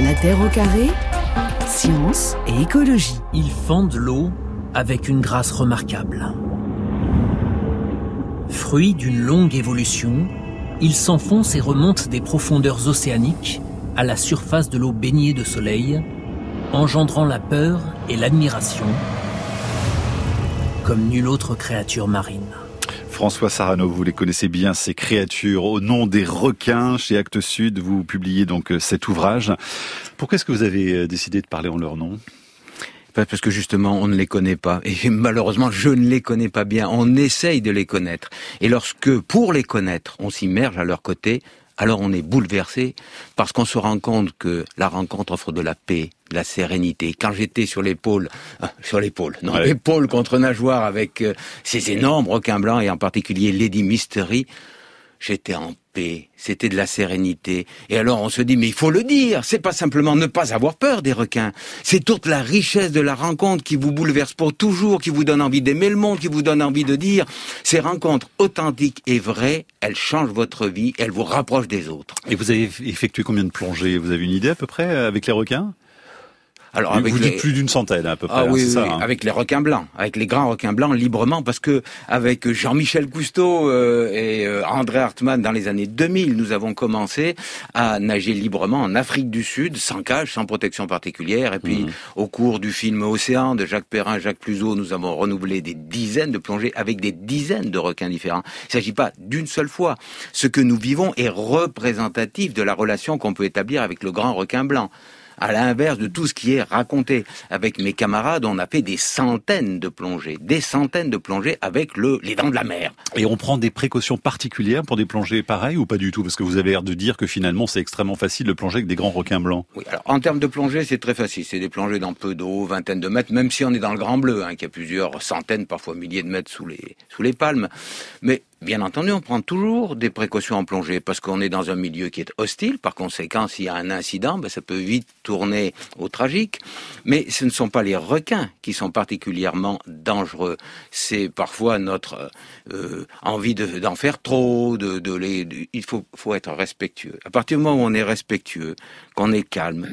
La Terre au carré, science et écologie. Ils fendent l'eau avec une grâce remarquable. Fruit d'une longue évolution, ils s'enfoncent et remontent des profondeurs océaniques à la surface de l'eau baignée de soleil, engendrant la peur et l'admiration comme nulle autre créature marine. François Sarano, vous les connaissez bien, ces créatures au nom des requins. Chez Actes Sud, vous publiez donc euh, cet ouvrage. Pourquoi est-ce que vous avez euh, décidé de parler en leur nom? Parce que justement, on ne les connaît pas. Et malheureusement, je ne les connais pas bien. On essaye de les connaître. Et lorsque, pour les connaître, on s'immerge à leur côté, alors on est bouleversé parce qu'on se rend compte que la rencontre offre de la paix, de la sérénité. Quand j'étais sur l'épaule, euh, sur l'épaule, non, l'épaule contre nageoire avec euh, ces énormes requins blancs et en particulier Lady Mystery, j'étais en c'était de la sérénité. Et alors on se dit, mais il faut le dire, c'est pas simplement ne pas avoir peur des requins, c'est toute la richesse de la rencontre qui vous bouleverse pour toujours, qui vous donne envie d'aimer le monde, qui vous donne envie de dire, ces rencontres authentiques et vraies, elles changent votre vie, elles vous rapprochent des autres. Et vous avez effectué combien de plongées? Vous avez une idée à peu près avec les requins? Alors avec vous dites plus d'une centaine à peu près. Ah, hein, oui, ça, oui, hein. avec les requins blancs, avec les grands requins blancs librement, parce que avec Jean-Michel Cousteau euh, et euh, André Hartmann dans les années 2000, nous avons commencé à nager librement en Afrique du Sud, sans cage, sans protection particulière. Et puis, Mhm. au cours du film Océan de Jacques Perrin, Jacques Pluseau, nous avons renouvelé des dizaines de plongées avec des dizaines de requins différents. Il ne s'agit pas d'une seule fois. Ce que nous vivons est représentatif de la relation qu'on peut établir avec le grand requin blanc à l'inverse de tout ce qui est raconté. Avec mes camarades, on a fait des centaines de plongées, des centaines de plongées avec le, les dents de la mer. Et on prend des précautions particulières pour des plongées pareilles ou pas du tout? Parce que vous avez l'air de dire que finalement c'est extrêmement facile de plonger avec des grands requins blancs. Oui, alors en termes de plongée, c'est très facile. C'est des plongées dans peu d'eau, vingtaine de mètres, même si on est dans le Grand Bleu, hein, qui a plusieurs centaines, parfois milliers de mètres sous les, sous les palmes. Mais Bien entendu, on prend toujours des précautions en plongée parce qu'on est dans un milieu qui est hostile. Par conséquent, s'il y a un incident, ben, ça peut vite tourner au tragique. Mais ce ne sont pas les requins qui sont particulièrement dangereux. C'est parfois notre euh, envie de- d'en faire trop. De, de les, il faut, faut être respectueux. À partir du moment où on est respectueux, qu'on est calme,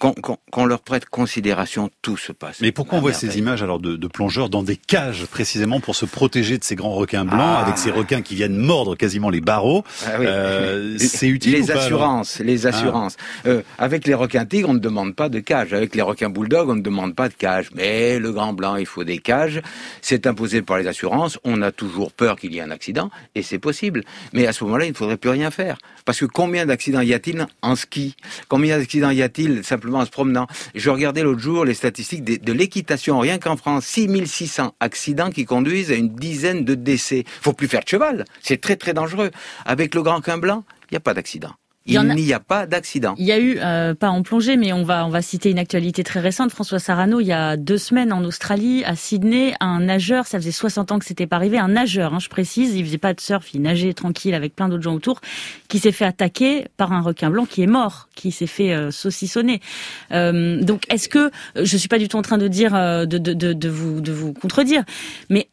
qu'on qu'on- qu'on leur prête considération, tout se passe. Mais pourquoi on voit ces images alors de, de plongeurs dans des cages précisément pour se protéger de ces grands requins blancs Ah. avec ces requins qui viennent mordre quasiment les barreaux Ah oui. Euh, C'est utile Les ou pas, alors assurances, les assurances. Euh, avec les requins tigres, on ne demande pas de cage. Avec les requins bulldogs, on ne demande pas de cage. Mais le grand blanc, il faut des cages. C'est imposé par les assurances. On a toujours peur qu'il y ait un accident, et c'est possible. Mais à ce moment-là, il ne faudrait plus rien faire. Parce que combien d'accidents y a-t-il en ski? Combien d'accidents y a-t-il simplement en se promenant Je regardais l'autre jour les statistiques de, de l'équitation. Rien qu'en France, 6600 accidents qui conduisent à une dizaine de décès. faut plus faire de cheval. C'est très très dangereux. Avec le grand requin blanc, il n'y a pas d'accident. Il a- n'y a pas d'accident. Il y a eu, euh, pas en plongée, mais on va on va citer une actualité très récente. François Sarano, il y a deux semaines en Australie, à Sydney, un nageur, ça faisait 60 ans que c'était pas arrivé, un nageur, hein, je précise, il faisait pas de surf, il nageait tranquille avec plein d'autres gens autour, qui s'est fait attaquer par un requin blanc qui est mort, qui s'est fait euh, saucissonner. Euh, donc, est-ce que je suis pas du tout en train de dire euh, de, de, de, de vous de vous contredire, mais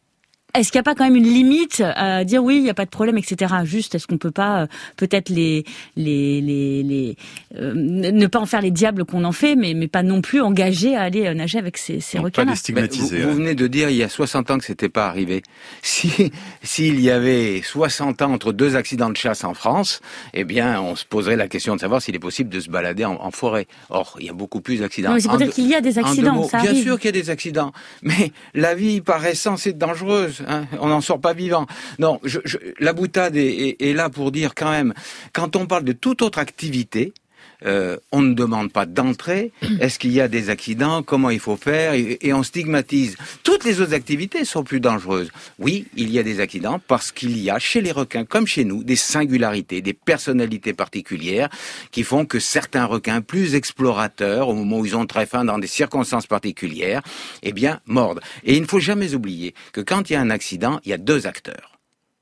est-ce qu'il n'y a pas quand même une limite à dire oui, il n'y a pas de problème, etc. Juste, est-ce qu'on peut pas euh, peut-être les les les, les euh, ne pas en faire les diables qu'on en fait, mais mais pas non plus engager à aller euh, nager avec ces, ces Donc, pas les stigmatiser. Vous, vous ouais. venez de dire il y a 60 ans que c'était pas arrivé. Si s'il y avait 60 ans entre deux accidents de chasse en France, eh bien, on se poserait la question de savoir s'il est possible de se balader en, en forêt. Or, il y a beaucoup plus d'accidents. Non, mais c'est En pour dire qu'il y a des accidents, ça Bien arrive. sûr qu'il y a des accidents, mais la vie par essence est dangereuse. Hein. On n'en sort pas vivant. Non, je, je- la boutade est, là pour dire quand même, quand on parle de toute autre activité, euh, on ne demande pas d'entrée. Est-ce qu'il y a des accidents? Comment il faut faire? Et, et on stigmatise. Toutes les autres activités sont plus dangereuses. Oui, il y a des accidents parce qu'il y a chez les requins, comme chez nous, des singularités, des personnalités particulières qui font que certains requins plus explorateurs, au moment où ils ont très faim dans des circonstances particulières, eh bien, mordent. Et il ne faut jamais oublier que quand il y a un accident, il y a deux acteurs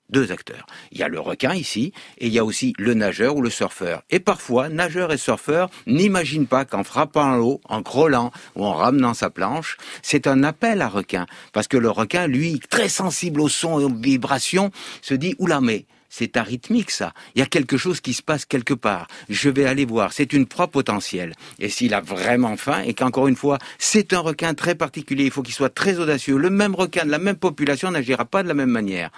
deux acteurs. Il y a le requin ici, et il y a aussi le nageur ou le surfeur. Et parfois, nageur et surfeur n'imaginent pas qu'en frappant l'eau, en crawlant ou en ramenant sa planche, c'est un appel à requin. Parce que le requin, lui, très sensible au son et aux vibrations, se dit, oula, mais c'est arythmique ça. Il y a quelque chose qui se passe quelque part. Je vais aller voir. C'est une proie potentielle. Et s'il a vraiment faim, et qu'encore une fois, c'est un requin très particulier, il faut qu'il soit très audacieux. Le même requin de la même population n'agira pas de la même manière.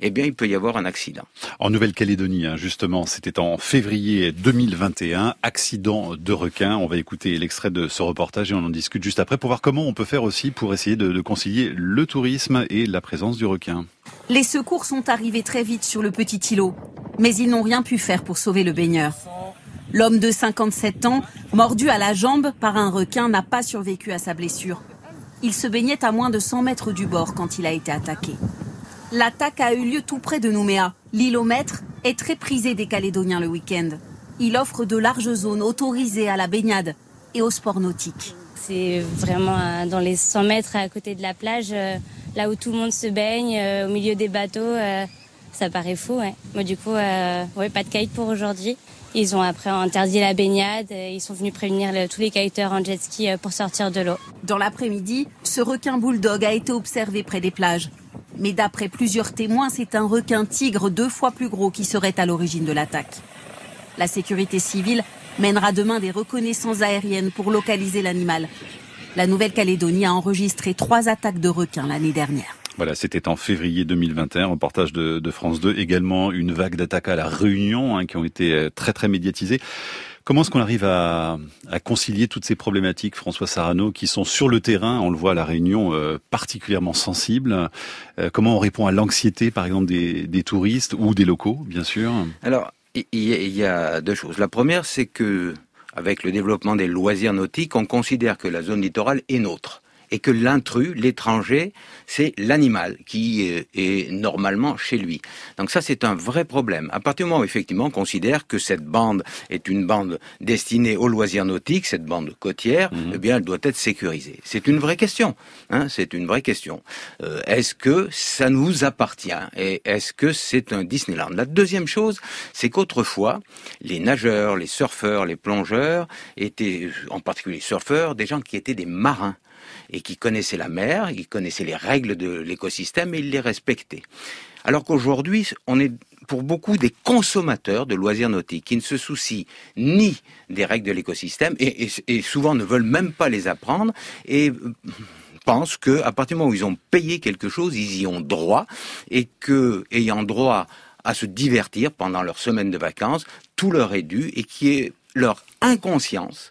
Eh bien, il peut y avoir un accident. En Nouvelle-Calédonie, hein, justement, c'était en février 2021, accident de requin. On va écouter l'extrait de ce reportage et on en discute juste après pour voir comment on peut faire aussi pour essayer de concilier le tourisme et la présence du requin. Les secours sont arrivés très vite sur le petit îlot, mais ils n'ont rien pu faire pour sauver le baigneur. L'homme de 57 ans, mordu à la jambe par un requin, n'a pas survécu à sa blessure. Il se baignait à moins de 100 mètres du bord quand il a été attaqué. L'attaque a eu lieu tout près de Nouméa. L'îlomètre est très prisé des Calédoniens le week-end. Il offre de larges zones autorisées à la baignade et au sport nautique. C'est vraiment euh, dans les 100 mètres à côté de la plage, euh, là où tout le monde se baigne, euh, au milieu des bateaux. Ça paraît fou. Moi, du coup, ouais, pas de kite pour aujourd'hui. Ils ont après interdit la baignade. Ils sont venus prévenir tous les kiteurs en jet ski pour sortir de l'eau. Dans l'après-midi, ce requin bulldog a été observé près des plages. Mais d'après plusieurs témoins, c'est un requin tigre deux fois plus gros qui serait à l'origine de l'attaque. La sécurité civile mènera demain des reconnaissances aériennes pour localiser l'animal. La Nouvelle-Calédonie a enregistré trois attaques de requins l'année dernière. Voilà, c'était en février 2021, reportage de, de, France 2. Également une vague d'attaques à la Réunion hein, qui ont été euh, très très médiatisées. Comment est-ce qu'on arrive à, à, concilier toutes ces problématiques, François Sarano, qui sont sur le terrain, on le voit à la Réunion, euh, particulièrement sensibles euh, Comment on répond à l'anxiété, par exemple, des, des, touristes ou des locaux, bien sûr? Alors, il y a deux choses. La première, c'est que avec le développement des loisirs nautiques, on considère que la zone littorale est nôtre et que l'intrus, l'étranger, c'est l'animal qui euh, est normalement chez lui. Donc ça, c'est un vrai problème. À partir du moment où effectivement on considère que cette bande est une bande destinée aux loisirs nautiques, cette bande côtière, mhm. eh bien, elle doit être sécurisée. C'est une vraie question. Hein, c'est une vraie question. Euh, est-ce que ça nous appartient et est-ce que c'est un Disneyland? La deuxième chose, c'est qu'autrefois, les nageurs, les surfeurs, les plongeurs étaient, en particulier les surfeurs, des gens qui étaient des marins et qui connaissaient la mer, ils connaissaient les règles de l'écosystème et ils les respectaient. Alors qu'aujourd'hui, on est pour beaucoup des consommateurs de loisirs nautiques qui ne se soucient ni des règles de l'écosystème et, souvent ne veulent même pas les apprendre et euh, pensent que à partir du moment où ils ont payé quelque chose, ils y ont droit et que ayant droit à se divertir pendant leur semaine de vacances, tout leur est dû et qui est leur inconscience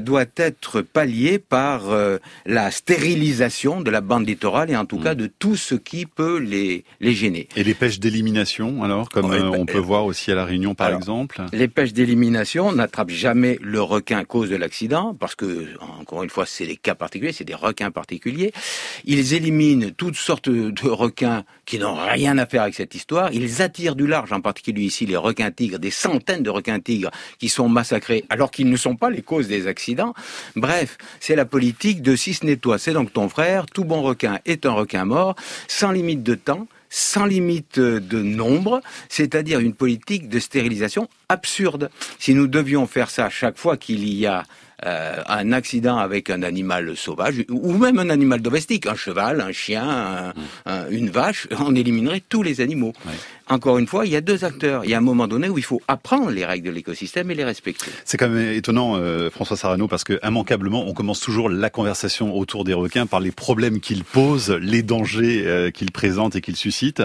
doit être pallié par euh, la stérilisation de la bande littorale et en tout mm. cas de tout ce qui peut les, les gêner. Et les pêches d'élimination, alors, comme euh, on peut voir aussi à La Réunion par exemple Les pêches d'élimination n'attrapent jamais le requin cause de l'accident, parce que, encore une fois, c'est des cas particuliers, c'est des requins particuliers. Ils éliminent toutes sortes de requins qui n'ont rien à faire avec cette histoire. Ils attirent du large, en particulier ici les requins tigres, des centaines de requins tigres qui sont massacrés alors qu'ils ne sont pas les causes des accidents Bref, c'est la politique de si ce n'est toi, c'est donc ton frère. Tout bon requin est un requin mort, sans limite de temps sans limite de nombre, c'est-à-dire une politique de stérilisation absurde. Si nous devions faire ça chaque fois qu'il y a euh, un accident avec un animal sauvage ou même un animal domestique, un cheval, un chien, une vache, on éliminerait tous les animaux. Encore une fois, il y a deux acteurs. Il y a un moment donné où il faut apprendre les règles de l'écosystème et les respecter. C'est quand même étonnant, euh, François Sarano, parce que immanquablement, on commence toujours la conversation autour des requins par les problèmes qu'ils posent, les dangers euh, qu'ils présentent et qu'ils suscitent.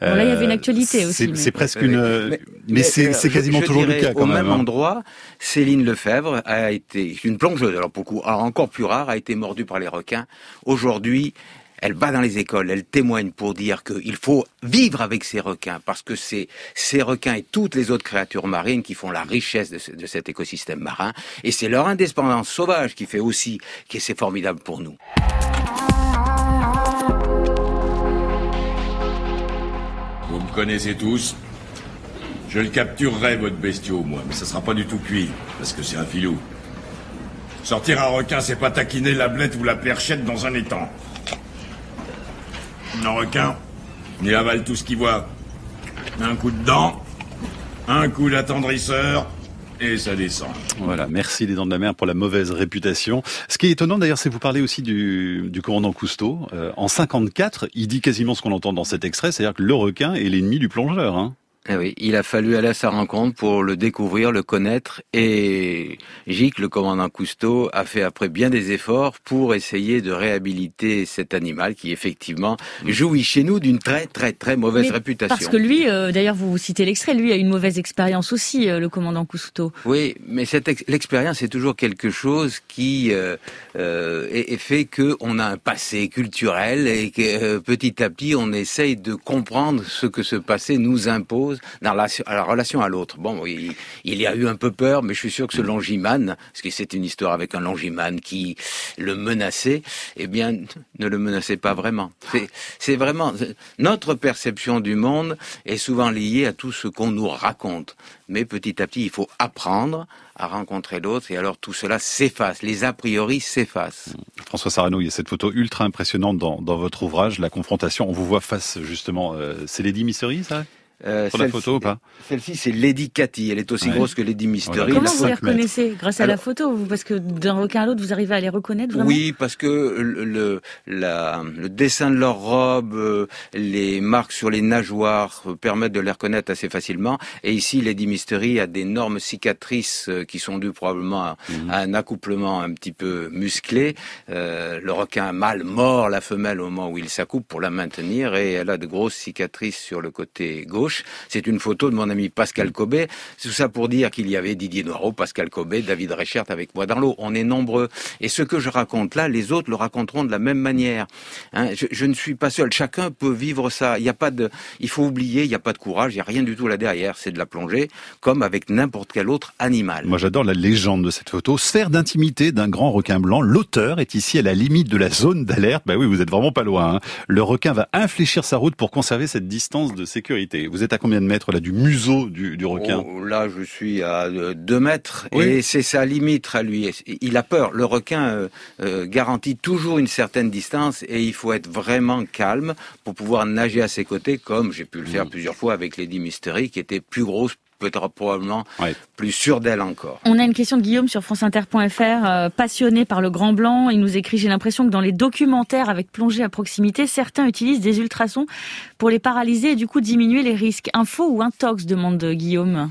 là, il y avait une actualité aussi. C'est presque une, mais, c'est quasiment toujours le cas. Quand au même, même hein. endroit, Céline Lefebvre a été une plongeuse, alors beaucoup, encore plus rare, a été mordue par les requins. Aujourd'hui, elle va dans les écoles, elle témoigne pour dire qu'il faut vivre avec ces requins, parce que c'est ces requins et toutes les autres créatures marines qui font la richesse de, cet écosystème marin, et c'est leur indépendance sauvage qui fait aussi que c'est formidable pour nous. Vous me connaissez tous Je le capturerai, votre bestiau, moi, mais ça sera pas du tout cuit, parce que c'est un filou. Sortir un requin, c'est pas taquiner la blette ou la perchette dans un étang. Un requin, il avale tout ce qu'il voit. Un coup de dent, un coup d'attendrisseur, et ça descend. Voilà, merci les dents de la mer pour la mauvaise réputation. Ce qui est étonnant d'ailleurs, c'est vous parlez aussi du, du commandant Cousteau. Euh, en 54, il dit quasiment ce qu'on entend dans cet extrait, c'est-à-dire que le requin est l'ennemi du plongeur. Hein. Eh oui, il a fallu aller à sa rencontre pour le découvrir, le connaître. Et Gic, le commandant Cousteau, a fait après bien des efforts pour essayer de réhabiliter cet animal qui effectivement jouit chez nous d'une très très très mauvaise réputation. Parce que lui, euh, d'ailleurs, vous citez l'extrait, lui a une mauvaise expérience aussi, euh, le commandant Cousteau. Oui, mais cette l'expérience est toujours quelque chose qui euh, euh est, est, fait que on a un passé culturel et que petit à petit on essaye de comprendre ce que ce passé nous impose dans la, relation à l'autre. Bon, il, il, y a eu un peu peur, mais je suis sûr que ce longimane, parce que c'est une histoire avec un longimane qui le menaçait, eh bien, ne le menaçait pas vraiment. C'est vraiment notre perception du monde est souvent liée à tout ce qu'on nous raconte. Mais petit à petit, il faut apprendre à rencontrer l'autre et alors tout cela s'efface, les a priori s'effacent. François Sarano, il y a cette photo ultra impressionnante dans, dans votre ouvrage, la confrontation. On vous voit face justement, euh, c'est Lady Mystery, ça? Euh, Sur la photo ou pas Celle-ci, c'est Lady Cathy. Elle est aussi grosse que Lady Mystery. Comment vous les reconnaissez Grâce à la photo Parce que d'un requin à l'autre, vous arrivez à les reconnaître vraiment? Oui, parce que le, la, le dessin de leur robe, euh, les marques sur les nageoires euh, permettent de les reconnaître assez facilement. Et ici, Lady Mystery a d'énormes cicatrices qui sont dues probablement à, mhm. un accouplement un petit peu musclé. Euh, le requin mâle mord la femelle au moment où il s'accouple pour la maintenir et elle a de grosses cicatrices sur le côté gauche. C'est une photo de mon ami Pascal Cobet. Tout ça pour dire qu'il y avait Didier Noireau, Pascal Cobet, David Reichert avec moi dans l'eau. On est nombreux. Et ce que je raconte là, les autres le raconteront de la même manière. Hein, je, ne suis pas seul. Chacun peut vivre ça. Il n'y a pas de, il faut oublier, il n'y a pas de courage, il n'y a rien du tout là derrière. C'est de la plongée, comme avec n'importe quel autre animal. Moi, j'adore la légende de cette photo. Sphère d'intimité d'un grand requin blanc. L'auteur est ici à la limite de la zone d'alerte. Bah oui, vous êtes vraiment pas loin. Hein. Le requin va infléchir sa route pour conserver cette distance de sécurité. Vous êtes à combien de mètres là du museau du, du requin oh, Là, je suis à 2 mètres et c'est sa limite à lui. Il a peur. Le requin euh, euh, garantit toujours une certaine distance et il faut être vraiment calme pour pouvoir nager à ses côtés, comme j'ai pu le faire mmh. plusieurs fois avec Lady Mystery, qui était plus grosse peut-être probablement plus sûr d'elle encore. On a une question de Guillaume sur franceinter.fr, euh, passionné par le Grand Blanc. Il nous écrit, j'ai l'impression que dans les documentaires avec plongée à proximité, certains utilisent des ultrasons pour les paralyser et du coup diminuer les risques. Info ou intox demande Guillaume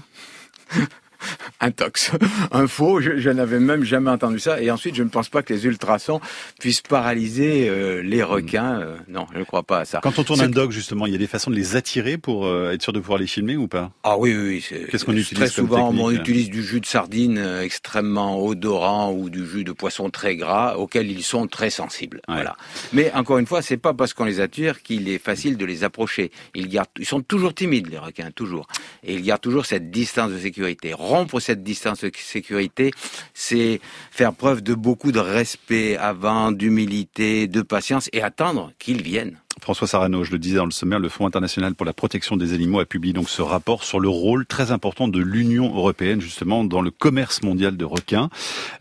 un tox, un faux. Je, n'avais même jamais entendu ça. Et ensuite, je ne pense pas que les ultrasons puissent paralyser euh, les requins. Euh, non, je ne crois pas à ça. Quand on tourne un dog, justement, il y a des façons de les attirer pour euh, être sûr de pouvoir les filmer ou pas? Ah oui, oui. Qu'est-ce qu'on utilise Très souvent, on utilise du jus de sardine extrêmement odorant ou du jus de poisson très gras auquel ils sont très sensibles. Voilà. Mais encore une fois, c'est pas parce qu'on les attire qu'il est facile de les approcher. Ils gardent, ils sont toujours timides les requins, toujours, et ils gardent toujours cette distance de sécurité rompre cette distance de sécurité, c'est faire preuve de beaucoup de respect avant, d'humilité, de patience et attendre qu'ils viennent. François Sarano, je le disais dans le sommaire, le Fonds international pour la protection des animaux a publié donc ce rapport sur le rôle très important de l'Union européenne justement dans le commerce mondial de requins,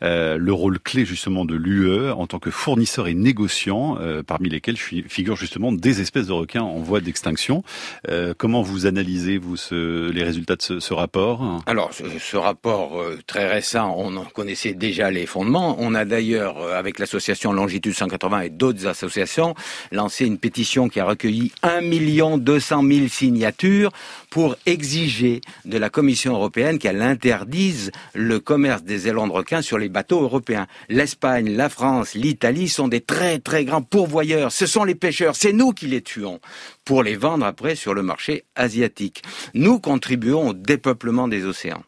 euh, le rôle clé justement de l'UE en tant que fournisseur et négociant, euh, parmi lesquels figurent justement des espèces de requins en voie d'extinction. Euh, comment vous analysez vous les résultats de ce, rapport? Alors ce, ce rapport très récent, on en connaissait déjà les fondements. On a d'ailleurs avec l'association Longitude 180 et d'autres associations lancé une pétition qui a recueilli 1 200 000 signatures pour exiger de la Commission européenne qu'elle interdise le commerce des ailerons de requins sur les bateaux européens. L'Espagne, la France, l'Italie sont des très très grands pourvoyeurs. Ce sont les pêcheurs, c'est nous qui les tuons pour les vendre après sur le marché asiatique. Nous contribuons au dépeuplement des océans.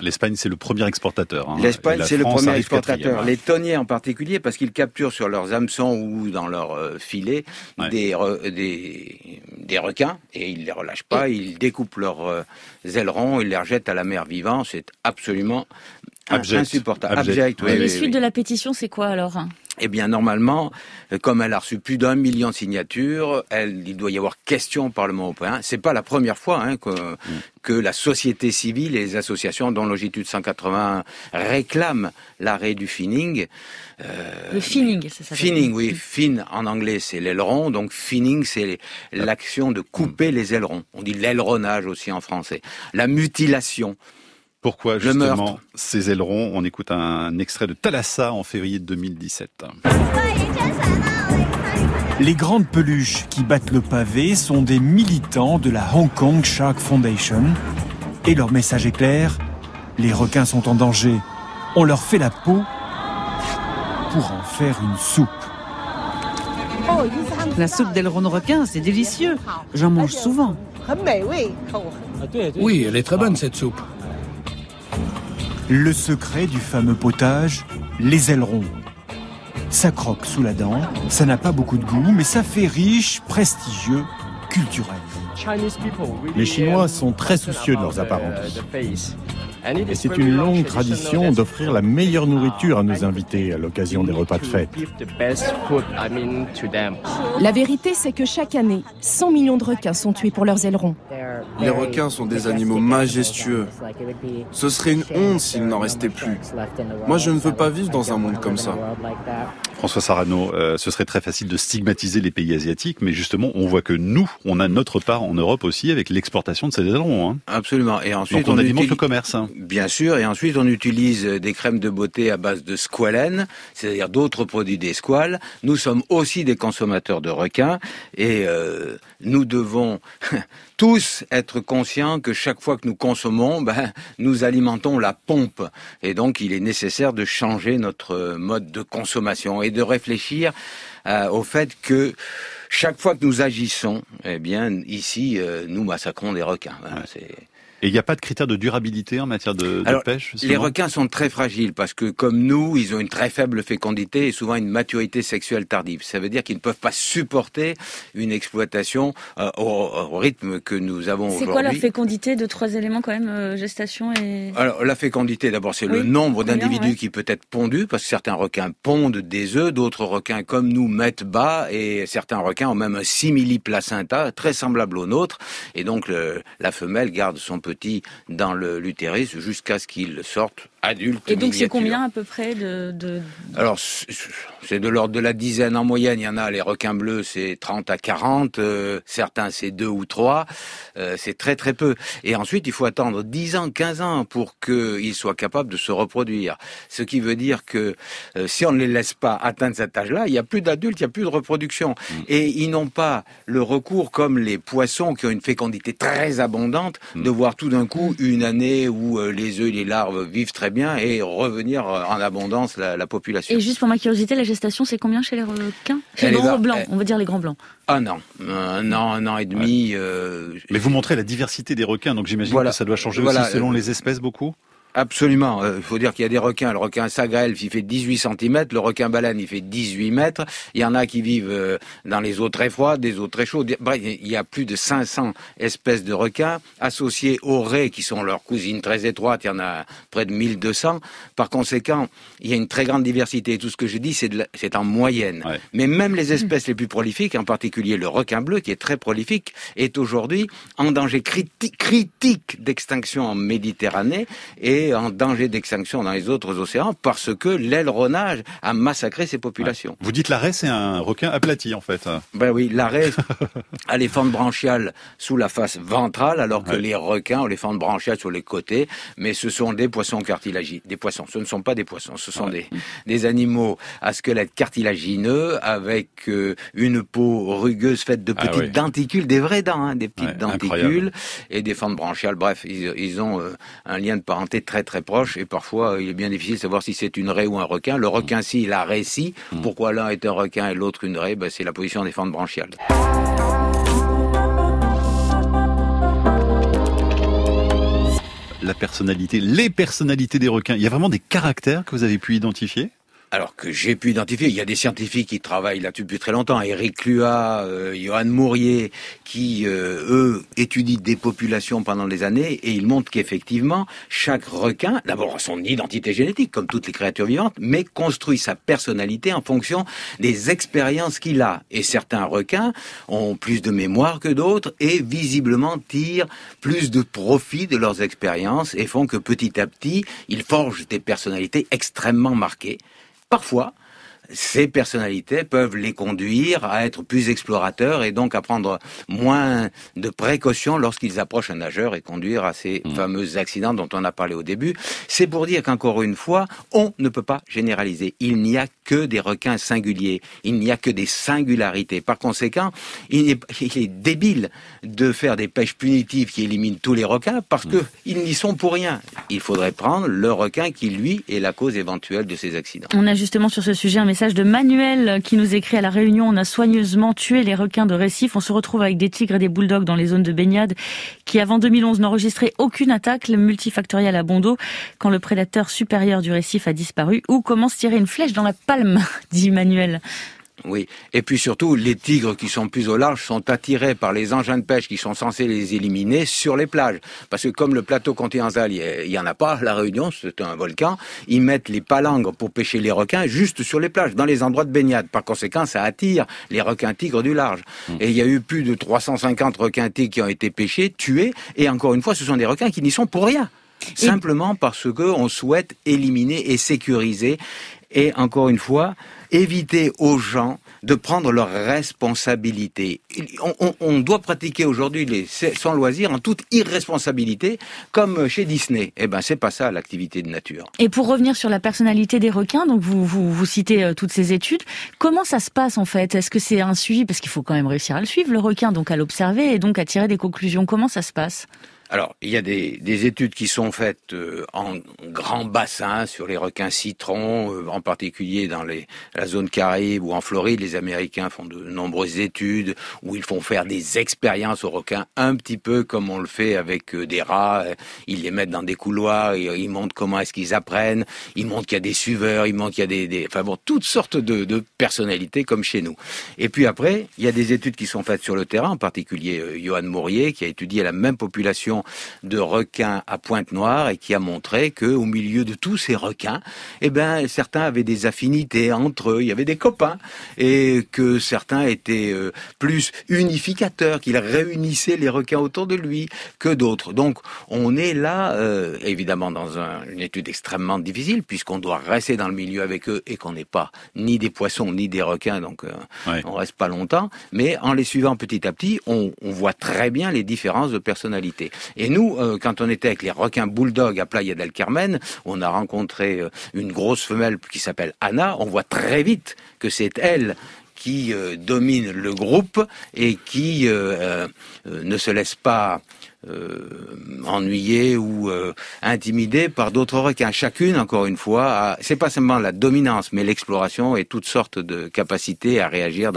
L'Espagne, c'est le premier exportateur. Hein. L'Espagne, c'est le premier exportateur. Les tonniers en particulier, parce qu'ils capturent sur leurs hameçons ou dans leurs euh, filets des, des, des, requins et ils les relâchent pas. Ils découpent leurs euh, ailerons, ils les rejettent à la mer vivant. C'est absolument insupportable. Abject. les suites de la pétition, c'est quoi alors? Eh bien, normalement, euh, comme elle a reçu plus d'un million de signatures, elle, il doit y avoir question au Parlement européen. C'est pas la première fois hein, que, mm. que la société civile et les associations, dont Longitude 180 réclament l'arrêt du finning. Euh, le finning, c'est ça. Finning, oui. Mm. Fin en anglais, c'est l'aileron. Donc finning, c'est l'action de couper mm. les ailerons. On dit l'aileronnage aussi en français. La mutilation. Pourquoi justement ces ailerons? On écoute un extrait de Thalassa en février 2017. Les grandes peluches qui battent le pavé sont des militants de la Hong Kong Shark Foundation. Et leur message est clair, les requins sont en danger. On leur fait la peau pour en faire une soupe. La soupe d'aileron requin, c'est délicieux. J'en mange souvent. Oui, elle est très bonne cette soupe. Le secret du fameux potage, les ailerons. Ça croque sous la dent, ça n'a pas beaucoup de goût, mais ça fait riche, prestigieux, culturel. Les Chinois sont très soucieux de leurs apparences. Et c'est une longue tradition d'offrir la meilleure nourriture à nos invités à l'occasion des repas de fête. La vérité, c'est que chaque année, 100 millions de requins sont tués pour leurs ailerons. Les requins sont des animaux majestueux. Ce serait une honte s'il n'en restait plus. Moi, je ne veux pas vivre dans un monde comme ça. François Sarano, euh, ce serait très facile de stigmatiser les pays asiatiques, mais justement, on voit que nous, on a notre part en Europe aussi avec l'exportation de ces ailerons. Hein. Absolument. Et ensuite, Donc on, on alimente utilise- le commerce. hein. Bien sûr, et ensuite on utilise des crèmes de beauté à base de squalène, c'est-à-dire d'autres produits des squales. Nous sommes aussi des consommateurs de requins et euh, nous devons tous être conscients que chaque fois que nous consommons, ben, nous alimentons la pompe. Et donc il est nécessaire de changer notre mode de consommation et de réfléchir euh, au fait que chaque fois que nous agissons, eh bien ici, euh, nous massacrons des requins. hein. Et il n'y a pas de critères de durabilité en matière de, de alors, pêche les requins sont très fragiles parce que, comme nous, ils ont une très faible fécondité et souvent une maturité sexuelle tardive. Ça veut dire qu'ils ne peuvent pas supporter une exploitation euh, au, au rythme que nous avons C'est aujourd'hui. quoi leur fécondité de trois éléments quand même euh, gestation et Alors, la fécondité, d'abord, c'est le nombre d'individus ouais. qui peut être pondu, parce que certains requins pondent des œufs, d'autres requins, comme nous, mettent bas, et certains requins ont même un simili-placenta, très semblable au nôtre, et donc le- la femelle garde son petit dans le- l'utérus jusqu'à ce qu'il sorte Et donc c'est combien à peu près de, de... Alors, c'est de l'ordre de la dizaine en moyenne. Il y en a, les requins bleus, c'est 30 à 40. euh, certains, c'est 2 ou 3. Euh, c'est très, très peu. Et ensuite, il faut attendre 10 ans, 15 ans pour qu'ils soient capables de se reproduire. Ce qui veut dire que euh, si on ne les laisse pas atteindre cet âge-là, il n'y a plus d'adultes, il n'y a plus de reproduction. Et ils n'ont pas le recours, comme les poissons qui ont une fécondité très abondante, de voir tout d'un coup une année où euh, les œufs et les larves vivent très bien et revenir euh, en abondance la, la population. Et juste pour ma curiosité, la gestation c'est combien chez les requins? Chez les grands blancs, on va dire les grands blancs. Un an, un an, un an et demi. euh, Mais vous montrez la diversité des requins, donc j'imagine Voilà. que ça doit changer Voilà. aussi selon les espèces beaucoup. Absolument. Euh, Il faut dire qu'il y a des requins. Le requin sagrelf, il fait 18 cm. Le requin baleine, il fait 18 mètres. Il y en a qui vivent euh, dans les eaux très froides, des eaux très chaudes. Bref, il y a plus de 500 espèces de requins associés aux raies, qui sont leurs cousines très étroites. Il y en a près de 1200. Par conséquent, il y a une très grande diversité. Tout ce que je dis, c'est la- c'est en moyenne. Mais même les espèces les plus prolifiques, en particulier le requin bleu, qui est très prolifique, est aujourd'hui en danger criti- critique d'extinction en Méditerranée et en danger d'extinction dans les autres océans parce que l'aileronnage a massacré ces populations. Vous dites l'arrêt, c'est un requin aplati en fait. Ben oui, l'arrêt a les fentes branchiales sous la face ventrale, alors que les requins ont les fentes branchiales sur les côtés. Mais ce sont des poissons cartilagineux. Des poissons. Ce ne sont pas des poissons. Ce sont des, des animaux à squelette cartilagineux avec euh, une peau rugueuse faite de Ah petites denticules, des vraies dents, hein, des petites denticules incroyable. et des fentes branchiales. Bref, ils, ils ont euh, un lien de parenté très très proche et parfois il est bien difficile de savoir si c'est une raie ou un requin. Le requin si, la raie si. Pourquoi l'un est un requin et l'autre une raie ben, C'est la position des fentes branchiales. La personnalité, les personnalités des requins. Il y a vraiment des caractères que vous avez pu identifier? Alors que j'ai pu identifier, il y a des scientifiques qui travaillent là-dessus depuis très longtemps, Eric Lua, euh, Johan Mourier, qui, euh, eux, étudient des populations pendant des années, et ils montrent qu'effectivement, chaque requin, d'abord son identité génétique, comme toutes les créatures vivantes, mais construit sa personnalité en fonction des expériences qu'il a. Et certains requins ont plus de mémoire que d'autres, et visiblement tirent plus de profit de leurs expériences, et font que petit à petit, ils forgent des personnalités extrêmement marquées. Parfois, ces personnalités peuvent les conduire à être plus explorateurs et donc à prendre moins de précautions lorsqu'ils approchent un nageur et conduire à ces mmh. fameux accidents dont on a parlé au début. C'est pour dire qu'encore une fois, on ne peut pas généraliser. Il n'y a que des requins singuliers. Il n'y a que des singularités. Par conséquent, il est, il est débile de faire des pêches punitives qui éliminent tous les requins parce mmh. qu'ils n'y sont pour rien. Il faudrait prendre le requin qui, lui, est la cause éventuelle de ces accidents. On a justement sur ce sujet un message de Manuel qui nous écrit à la Réunion. On a soigneusement tué les requins de récif. On se retrouve avec des tigres et des bulldogs dans les zones de baignade qui, avant 2011, n'enregistraient aucune attaque multifactorielle à Bondo quand le prédateur supérieur du récif a disparu. Ou comment se tirer une flèche dans la palme, dit Manuel. Oui, et puis surtout, les tigres qui sont plus au large sont attirés par les engins de pêche qui sont censés les éliminer sur les plages. Parce que comme le plateau continental, il y en a pas, la Réunion, c'est un volcan, ils mettent les palangres pour pêcher les requins juste sur les plages, dans les endroits de baignade. Par conséquent, ça attire les requins tigres du large. Mmh. Et il y a eu plus de 350 requins tigres qui ont été pêchés, tués, et encore une fois, ce sont des requins qui n'y sont pour rien. Simplement parce que on souhaite éliminer et sécuriser. Et encore une fois, éviter aux gens de prendre leurs responsabilités. On, doit pratiquer aujourd'hui son loisir en toute irresponsabilité, comme chez Disney. Eh ben, c'est pas ça l'activité de nature. Et pour revenir sur la personnalité des requins, donc vous, vous, vous citez euh, toutes ces études, comment ça se passe en fait? Est-ce que c'est un suivi? Parce qu'il faut quand même réussir à le suivre, le requin, donc à l'observer et donc à tirer des conclusions. Comment ça se passe? Alors, il y a des, des, études qui sont faites euh, en grand bassin sur les requins citrons, euh, en particulier dans les, la zone Caraïbe ou en Floride. Les Américains font de nombreuses études où ils font faire des expériences aux requins, un petit peu comme on le fait avec euh, des rats. Ils les mettent dans des couloirs, et, ils montrent comment est-ce qu'ils apprennent, ils montrent qu'il y a des suiveurs, ils montrent qu'il y a des, des, enfin bon, toutes sortes de, de, personnalités comme chez nous. Et puis après, il y a des études qui sont faites sur le terrain, en particulier Johan Mourier, qui a étudié la même population de requins à Pointe-Noire et qui a montré que au milieu de tous ces requins, eh ben certains avaient des affinités entre eux, il y avait des copains et que certains étaient euh, plus unificateurs, qu'ils réunissaient les requins autour de lui que d'autres. Donc on est là euh, évidemment dans une étude extrêmement difficile puisqu'on doit rester dans le milieu avec eux et qu'on n'est pas ni des poissons ni des requins, donc euh, on reste pas longtemps. Mais en les suivant petit à petit, on, on voit très bien les différences de personnalité. Et nous, euh, quand on était avec les requins bulldog à Playa del Carmen, on a rencontré euh, une grosse femelle qui s'appelle Anna. On voit très vite que c'est elle qui euh, domine le groupe et qui ne se laisse pas euh, ennuyés ou euh, intimidés par d'autres requins. Chacune, encore une fois, c'est pas seulement la dominance, mais l'exploration et toutes sortes de capacités à réagir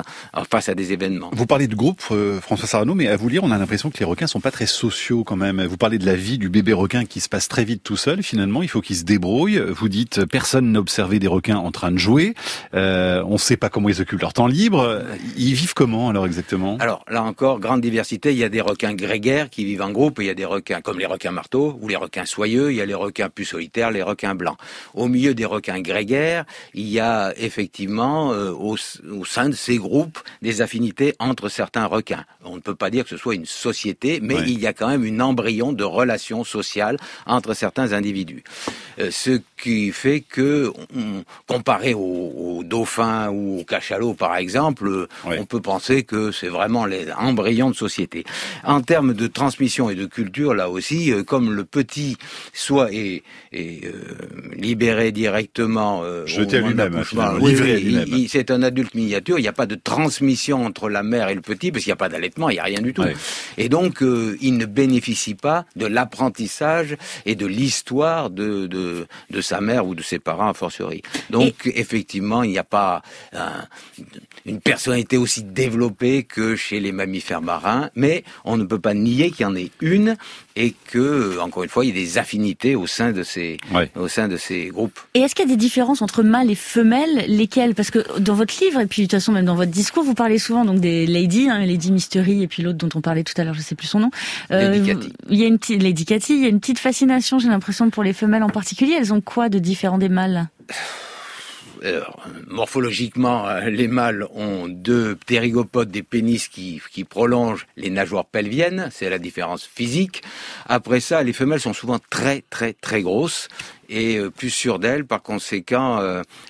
face à des événements. Vous parlez de groupe, euh, François Sarano, mais à vous lire, on a l'impression que les requins sont pas très sociaux quand même. Vous parlez de la vie du bébé requin qui se passe très vite tout seul. Finalement, il faut qu'il se débrouille. Vous dites personne n'a observé des requins en train de jouer. Euh, on ne sait pas comment ils occupent leur temps libre. Ils vivent comment alors exactement? Alors là encore, grande diversité. Il y a des requins grégaires qui vivent en groupe, il y a des requins comme les requins marteaux ou les requins soyeux, il y a les requins plus solitaires, les requins blancs. Au milieu des requins grégaires, il y a effectivement euh, au, sein de ces groupes des affinités entre certains requins. On ne peut pas dire que ce soit une société, mais il y a quand même une embryon de relations sociales entre certains individus. Euh, ce qui fait que, comparé aux, dauphins ou aux cachalots par exemple, on peut penser que c'est vraiment les embryons de société. En termes de transmission et de culture, là aussi, euh, comme le petit soit est, euh, libéré directement euh, jeté à lui-même, c'est un adulte miniature. Il n'y a pas de transmission entre la mère et le petit parce qu'il n'y a pas d'allaitement, il n'y a rien du tout. Et donc, il ne bénéficie pas de l'apprentissage et de l'histoire de, de, de sa mère ou de ses parents a fortiori. Donc, effectivement, il n'y a pas une personnalité aussi développée que chez les mammifères marins, mais on ne peut pas nier qu'il y en ait une et que, encore une fois, il y a des affinités au sein de ces, au sein de ces groupes. Et est-ce qu'il y a des différences entre mâles et femelles Lesquelles? Parce que dans votre livre, et puis de toute façon même dans votre discours, vous parlez souvent donc des ladies, hein, Lady Mystery, et puis l'autre dont on parlait tout à l'heure, je ne sais plus son nom. Euh, Lady Cathy. Il y a une Lady Cathy, il y a une petite fascination, j'ai l'impression, pour les femelles en particulier. Elles ont quoi de différent des mâles? Euh, morphologiquement, euh, les mâles ont deux ptérygopodes, des pénis qui, qui prolongent les nageoires pelviennes, c'est la différence physique. Après ça, les femelles sont souvent très très très grosses et euh, plus sûres d'elles, par conséquent,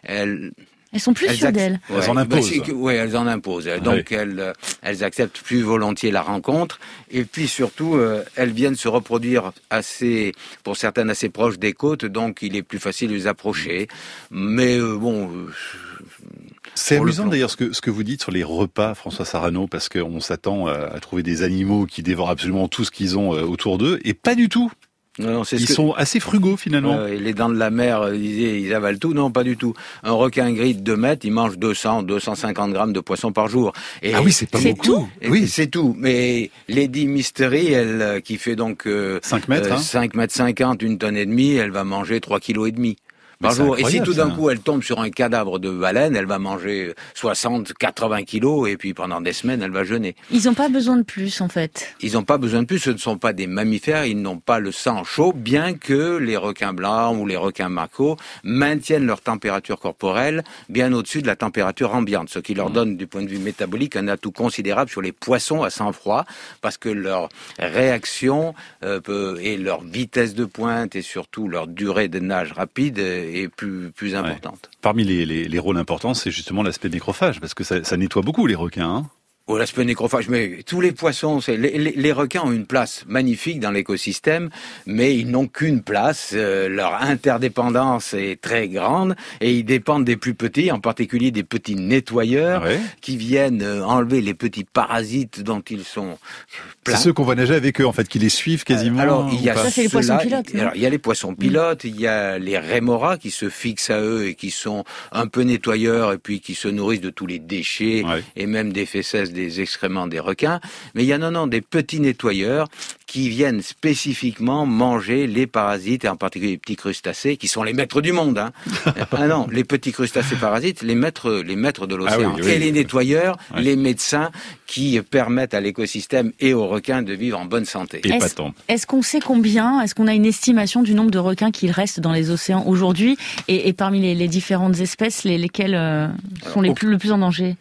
elles Elles sont plus sûres d'elles. elles en imposent. oui, elles en imposent. Donc elles, euh, elles acceptent plus volontiers la rencontre. Et puis surtout, euh, elles viennent se reproduire assez, pour certaines assez proches des côtes, donc il est plus facile de les approcher. Mais euh, bon. C'est amusant d'ailleurs ce que, ce que vous dites sur les repas, François Sarano, parce qu'on s'attend à trouver des animaux qui dévorent absolument tout ce qu'ils ont autour d'eux, et pas du tout. Non, ils sont assez frugaux finalement. les dents de la mer, euh, ils, ils, avalent tout. Non, pas du tout. Un requin gris de 2 mètres, il mange 200, 250 grammes de poisson par jour. Et ah oui, c'est pas beaucoup. Tout oui, c'est tout. Mais Lady Mystery, elle, euh, qui fait donc 5 euh, mètres, euh, 5 hein. mètres 50, une tonne et demie, elle va manger 3 kilos et demi par jour. Et si tout d'un coup elle tombe sur un cadavre de baleine, elle va manger 60, 80 kilos et puis pendant des semaines elle va jeûner. Ils n'ont pas besoin de plus en fait. Ils n'ont pas besoin de plus. Ce ne sont pas des mammifères. Ils n'ont pas le sang chaud, bien que les requins blancs ou les requins macos maintiennent leur température corporelle bien au-dessus de la température ambiante, ce qui leur mmh. donne du point de vue métabolique un atout considérable sur les poissons à sang froid, parce que leur réaction euh, peut, et leur vitesse de pointe et surtout leur durée de nage rapide est plus, plus importante. Parmi les, les, les, rôles importants, c'est justement l'aspect nécrophage, parce que ça, ça nettoie beaucoup les requins. Hein Oh, l'aspect nécrophage, mais tous les poissons, les, les, les, requins ont une place magnifique dans l'écosystème, mais ils n'ont qu'une place. Euh, leur interdépendance est très grande et ils dépendent des plus petits, en particulier des petits nettoyeurs qui viennent euh, enlever les petits parasites dont ils sont C'est ceux qu'on va nager avec eux, en fait, qui les suivent quasiment. alors, il y a ça, c'est les poissons pilotes. Alors, il y a les poissons pilotes, il y a les rémoras qui se fixent à eux et qui sont un peu nettoyeurs et puis qui se nourrissent de tous les déchets et même des fesses des excréments des requins, mais il y a non, non, des petits nettoyeurs qui viennent spécifiquement manger les parasites, et en particulier les petits crustacés, qui sont les maîtres du monde. Hein. ah non, les petits crustacés parasites, les maîtres, les maîtres de ah l'océan. Et les nettoyeurs, les médecins qui permettent à l'écosystème et aux requins de vivre en bonne santé. Est-ce qu'on sait combien, est-ce qu'on a une estimation du nombre de requins qui restent dans les océans aujourd'hui et, parmi les, différentes espèces, les, lesquelles euh, sont les plus, le plus en danger?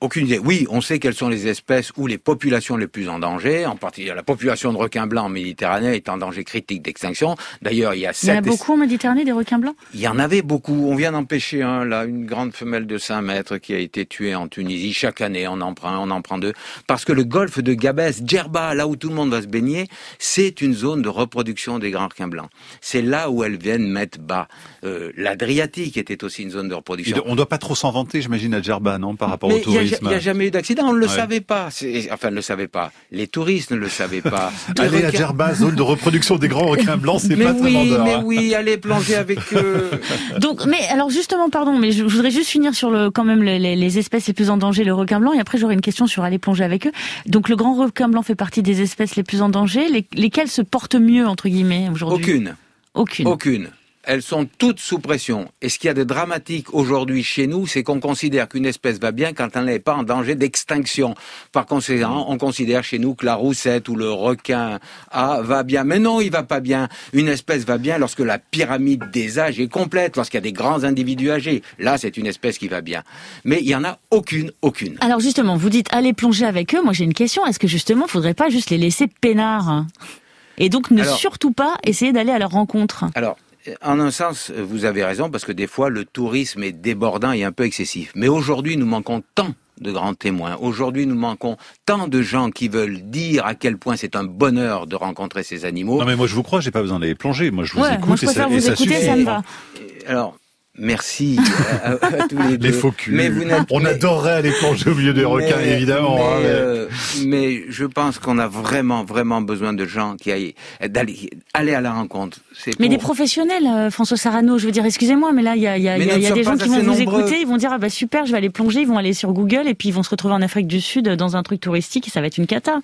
Aucune idée. Oui, on sait quelles sont les espèces ou les populations les plus en danger. En particulier, la population de requins blancs en Méditerranée est en danger critique d'extinction. D'ailleurs, il y a sept... Il y en a beaucoup en Méditerranée, des requins blancs? Il y en avait beaucoup. On vient d'empêcher un, là, une grande femelle de 5 mètres qui a été tuée en Tunisie. Chaque année, on en prend un, on en prend deux. Parce que le golfe de Gabès, Djerba, là où tout le monde va se baigner, c'est une zone de reproduction des grands requins blancs. C'est là où elles viennent mettre bas. Euh, L'Adriatique était aussi une zone de reproduction. on ne doit pas trop s'en vanter, j'imagine, à Djerba, non, par rapport au tourisme il n'y a jamais eu d'accident, on ne le savait pas. Enfin, ne le savait pas. Les touristes ne le savaient pas. Aller à Djerba, zone de reproduction des grands requins blancs, c'est pas oui, très. Mais hein. oui, allez plonger avec eux. Donc, mais alors justement, pardon, mais je, voudrais juste finir sur le, quand même les, les, espèces les plus en danger, le requin blanc, et après j'aurais une question sur aller plonger avec eux. Donc le grand requin blanc fait partie des espèces les plus en danger. Les, lesquelles se portent mieux entre guillemets aujourd'hui? Aucune. Aucune. Aucune elles sont toutes sous pression. Et ce qu'il y a de dramatique aujourd'hui chez nous, c'est qu'on considère qu'une espèce va bien quand elle n'est pas en danger d'extinction. Par conséquent, on considère chez nous que la roussette ou le requin va bien. Mais non, il va pas bien. Une espèce va bien lorsque la pyramide des âges est complète, lorsqu'il y a des grands individus âgés. Là, c'est une espèce qui va bien. Mais il y en a aucune, aucune. Alors justement, vous dites allez plonger avec eux. Moi, j'ai une question. Est-ce que justement, il faudrait pas juste les laisser peinards? Et donc ne surtout pas essayer d'aller à leur rencontre? Alors, en un sens, vous avez raison, parce que des fois, le tourisme est débordant et un peu excessif. Mais aujourd'hui, nous manquons tant de grands témoins. Aujourd'hui, nous manquons tant de gens qui veulent dire à quel point c'est un bonheur de rencontrer ces animaux. Non, mais moi, je vous crois, j'ai pas besoin d'aller plonger. Moi, je vous écoute moi, je et ça, vous écouter, ça, me va. Alors, Merci à, tous les deux. Les faux Mais vous On adorerait aller plonger au milieu des requins, évidemment. Mais, hein, euh, mais... je pense qu'on a vraiment, vraiment besoin de gens qui aillent d'aller aller à la rencontre. Mais des professionnels, euh, François Sarano. Je veux dire, excusez-moi, mais là, il y a, y a, y a des gens qui vont vous écouter, ils vont dire ah bah super, je vais aller plonger, ils vont aller sur Google et puis ils vont se retrouver en Afrique du Sud dans un truc touristique et ça va être une cata.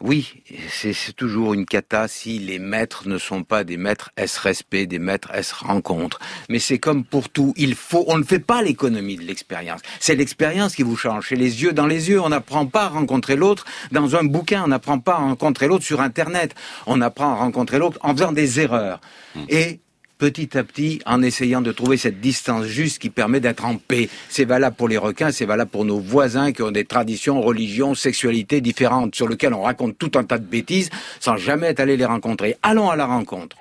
Oui, c'est toujours une cata si les maîtres ne sont pas des maîtres S respect, des maîtres S rencontre. Mais c'est comme pour tout, il faut, on ne fait pas l'économie de l'expérience. C'est l'expérience qui vous change. C'est les yeux dans les yeux. On n'apprend pas à rencontrer l'autre dans un bouquin. On n'apprend pas à rencontrer l'autre sur Internet. On apprend à rencontrer l'autre en faisant des erreurs. Mmh. Et petit à petit en essayant de trouver cette distance juste qui permet d'être en paix. C'est valable pour les requins, c'est valable pour nos voisins qui ont des traditions, religions, sexualités différentes sur lesquelles on raconte tout un tas de bêtises sans jamais être allé les rencontrer. Allons à la rencontre.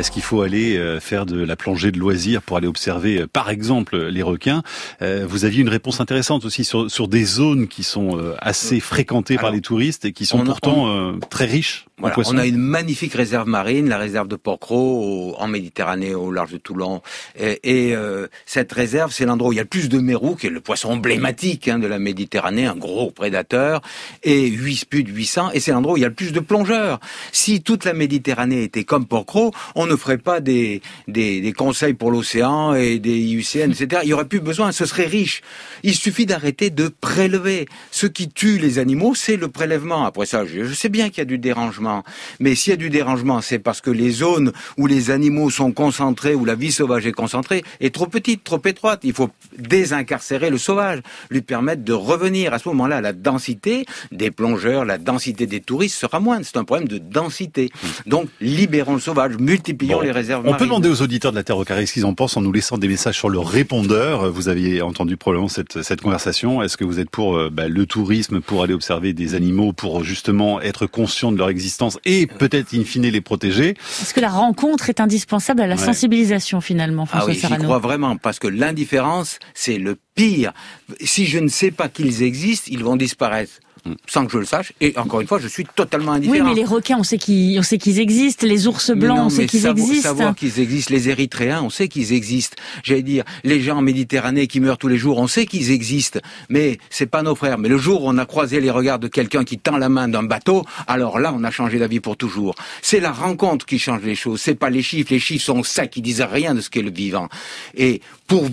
Est-ce qu'il faut aller euh, faire de la plongée de loisirs pour aller observer, euh, par exemple, les requins? Euh, Vous aviez une réponse intéressante aussi sur, sur des zones qui sont assez fréquentées par les touristes et qui sont pourtant très riches voilà, on a une magnifique réserve marine, la réserve de Porquerolles, en Méditerranée, au large de Toulon. Et, et euh, cette réserve, c'est l'endroit où il y a le plus de mérou, qui est le poisson emblématique hein, de la Méditerranée, un gros prédateur, et 8, plus de 800, et c'est l'endroit où il y a le plus de plongeurs. Si toute la Méditerranée était comme Porquerolles, on ne ferait pas des, des, des conseils pour l'océan et des IUCN, etc. Il y aurait plus besoin, ce serait riche. Il suffit d'arrêter de prélever. Ce qui tue les animaux, c'est le prélèvement. Après ça, je sais bien qu'il y a du dérangement mais s'il y a du dérangement, c'est parce que les zones où les animaux sont concentrés, où la vie sauvage est concentrée, est trop petite, trop étroite. Il faut désincarcérer le sauvage, lui permettre de revenir. À ce moment-là, la densité des plongeurs, la densité des touristes sera moindre. C'est un problème de densité. Donc, libérons le sauvage, multiplions les réserves On peut demander aux auditeurs de la Terre au carré ce qu'ils en pensent en nous laissant des messages sur le répondeur. Vous aviez entendu probablement cette, cette conversation. Est-ce que vous êtes pour euh, bah, le tourisme, pour aller observer des animaux, pour justement être conscient de leur existence? Et peut-être in fine les protéger. Est-ce que la rencontre est indispensable à la sensibilisation finalement, François Ah oui, j'y crois vraiment, parce que l'indifférence, c'est le pire. Si je ne sais pas qu'ils existent, ils vont disparaître sans que je le sache. Et encore une fois, je suis totalement indifférent. Oui, mais les requins, on sait qu'ils, on sait qu'ils existent. Les ours blancs, on sait qu'ils existent. Savoir qu'ils existent. Les Érythréens, on sait qu'ils existent. J'allais dire, les gens en Méditerranée qui meurent tous les jours, on sait qu'ils existent. Mais c'est pas nos frères. Mais le jour où on a croisé les regards de quelqu'un qui tend la main d'un bateau, alors là, on a changé la vie pour toujours. C'est la rencontre qui change les choses. C'est pas les chiffres. Les chiffres sont ça qui disent rien de ce qu'est le vivant. Et pour,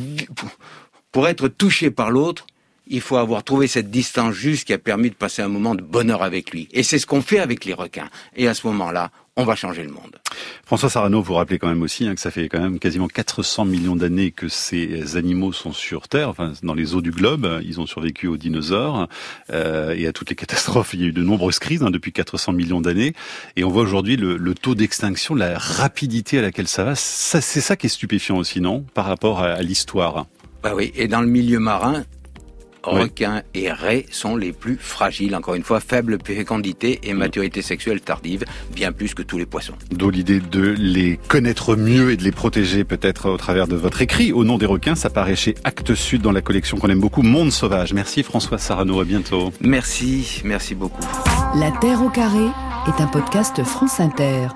pour être touché par l'autre, il faut avoir trouvé cette distance juste qui a permis de passer un moment de bonheur avec lui. Et c'est ce qu'on fait avec les requins. Et à ce moment-là, on va changer le monde. François Sarano, vous rappelez quand même aussi hein, que ça fait quand même quasiment 400 millions d'années que ces animaux sont sur Terre, enfin dans les eaux du globe. Ils ont survécu aux dinosaures euh, et à toutes les catastrophes. Il y a eu de nombreuses crises hein, depuis 400 millions d'années. Et on voit aujourd'hui le, le, taux d'extinction, la rapidité à laquelle ça va. Ça, c'est ça qui est stupéfiant aussi, non? Par rapport à, à l'histoire. Bah oui, et dans le milieu marin, requins et raies sont les plus fragiles. Encore une fois, faible fécondité et maturité sexuelle tardive, bien plus que tous les poissons. D'où l'idée de les connaître mieux et de les protéger peut-être au travers de votre écrit. Au nom des requins, ça paraît chez Actes Sud dans la collection qu'on aime beaucoup, Monde Sauvage. Merci François Sarano, à bientôt. Merci, merci beaucoup. La Terre au carré est un podcast France Inter.